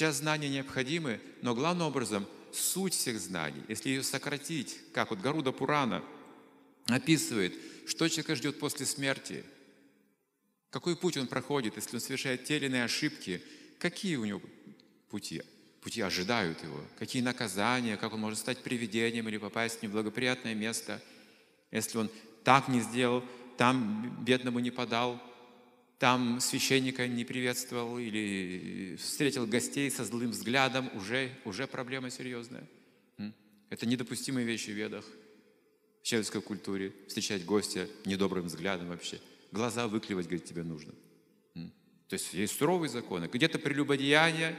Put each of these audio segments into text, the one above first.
Сейчас знания необходимы, но главным образом суть всех знаний, если ее сократить, как вот Гаруда Пурана описывает, что человека ждет после смерти, какой путь он проходит, если он совершает те или иные ошибки, какие у него пути, пути ожидают его, какие наказания, как он может стать привидением или попасть в неблагоприятное место, если он так не сделал, там бедному не подал, там священника не приветствовал или встретил гостей со злым взглядом, уже, уже проблема серьезная. Это недопустимые вещи в ведах, в человеческой культуре, встречать гостя недобрым взглядом вообще. Глаза выклевать, говорит, тебе нужно. То есть есть суровые законы. Где-то прелюбодеяние,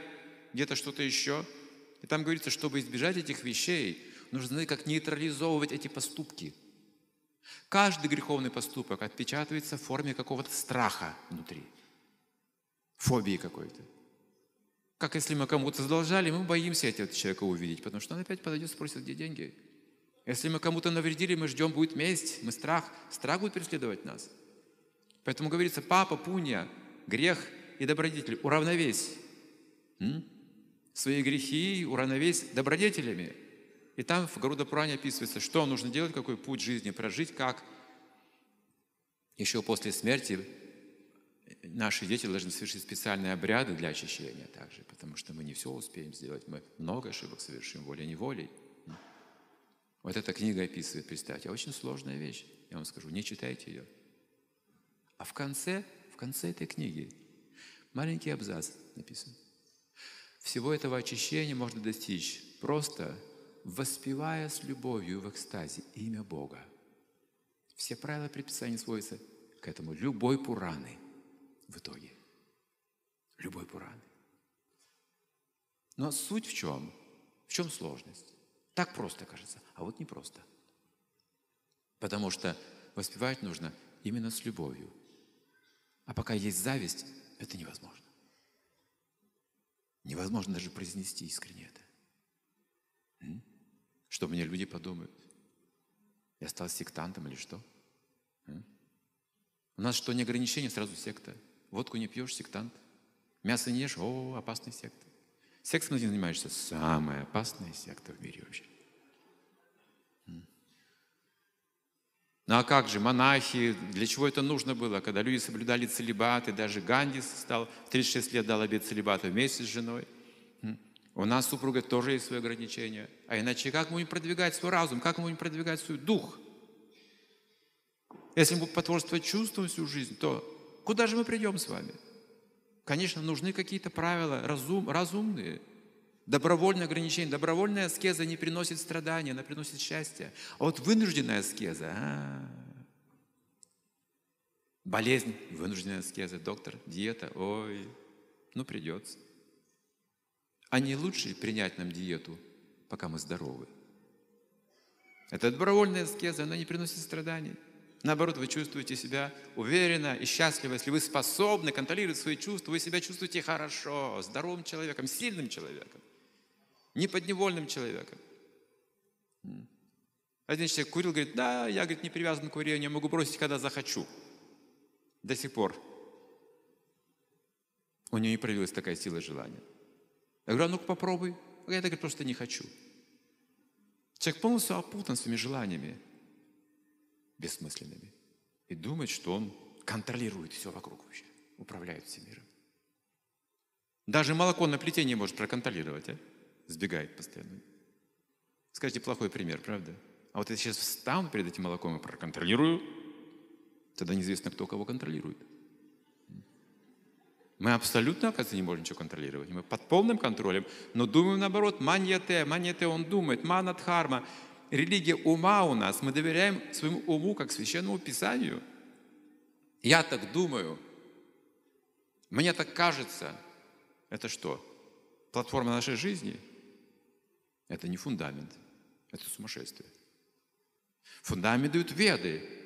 где-то что-то еще. И там говорится, чтобы избежать этих вещей, нужно как нейтрализовывать эти поступки – Каждый греховный поступок отпечатывается в форме какого-то страха внутри, фобии какой-то. Как если мы кому-то задолжали, мы боимся этого человека увидеть, потому что он опять подойдет и спросит, где деньги. Если мы кому-то навредили, мы ждем, будет месть, мы страх, страх будет преследовать нас. Поэтому говорится, папа, пуня, грех и добродетель, уравновесь. М? Свои грехи уравновесь добродетелями. И там в Гаруда-Пуране описывается, что нужно делать, какой путь жизни прожить, как еще после смерти наши дети должны совершить специальные обряды для очищения также, потому что мы не все успеем сделать, мы много ошибок совершим волей-неволей. Вот эта книга описывает, представьте, очень сложная вещь. Я вам скажу, не читайте ее. А в конце, в конце этой книги маленький абзац написан. Всего этого очищения можно достичь просто воспевая с любовью в экстазе имя Бога. Все правила предписания сводятся к этому. Любой Пураны в итоге. Любой Пураны. Но суть в чем? В чем сложность? Так просто кажется, а вот не просто. Потому что воспевать нужно именно с любовью. А пока есть зависть, это невозможно. Невозможно даже произнести искренне это. Что мне люди подумают? Я стал сектантом или что? У нас что, не ограничение, сразу секта. Водку не пьешь, сектант. Мясо не ешь, о, опасная секта. Сексом ты занимаешься, самая опасная секта в мире вообще. Ну а как же, монахи, для чего это нужно было, когда люди соблюдали целебат, и даже Ганди стал, 36 лет дал обед целебата вместе с женой – у нас, супруга, тоже есть свои ограничения. А иначе как мы будем продвигать свой разум, как мы будем продвигать свой дух? Если мы потворствовать чувствам всю жизнь, то куда же мы придем с вами? Конечно, нужны какие-то правила разум, разумные, добровольное ограничение. Добровольная аскеза не приносит страдания, она приносит счастье. А вот вынужденная аскеза, а, болезнь, вынужденная аскеза, доктор, диета, ой, ну придется. А не лучше принять нам диету, пока мы здоровы? Это добровольная аскеза, она не приносит страданий. Наоборот, вы чувствуете себя уверенно и счастливо. Если вы способны контролировать свои чувства, вы себя чувствуете хорошо, здоровым человеком, сильным человеком, неподневольным человеком. Один человек курил, говорит, да, я говорит, не привязан к курению, могу бросить, когда захочу. До сих пор. У него не проявилась такая сила желания. Я говорю, а ну-ка попробуй. Я так просто не хочу. Человек полностью опутан своими желаниями бессмысленными. И думает, что он контролирует все вокруг вообще, управляет всем миром. Даже молоко на плите не может проконтролировать, а? Сбегает постоянно. Скажите, плохой пример, правда? А вот я сейчас встану перед этим молоком и проконтролирую, тогда неизвестно, кто кого контролирует. Мы абсолютно, оказывается, не можем ничего контролировать. Мы под полным контролем, но думаем наоборот. Маньяте, маньяте он думает, манадхарма. Религия ума у нас. Мы доверяем своему уму, как священному писанию. Я так думаю. Мне так кажется. Это что? Платформа нашей жизни? Это не фундамент. Это сумасшествие. Фундамент дают веды.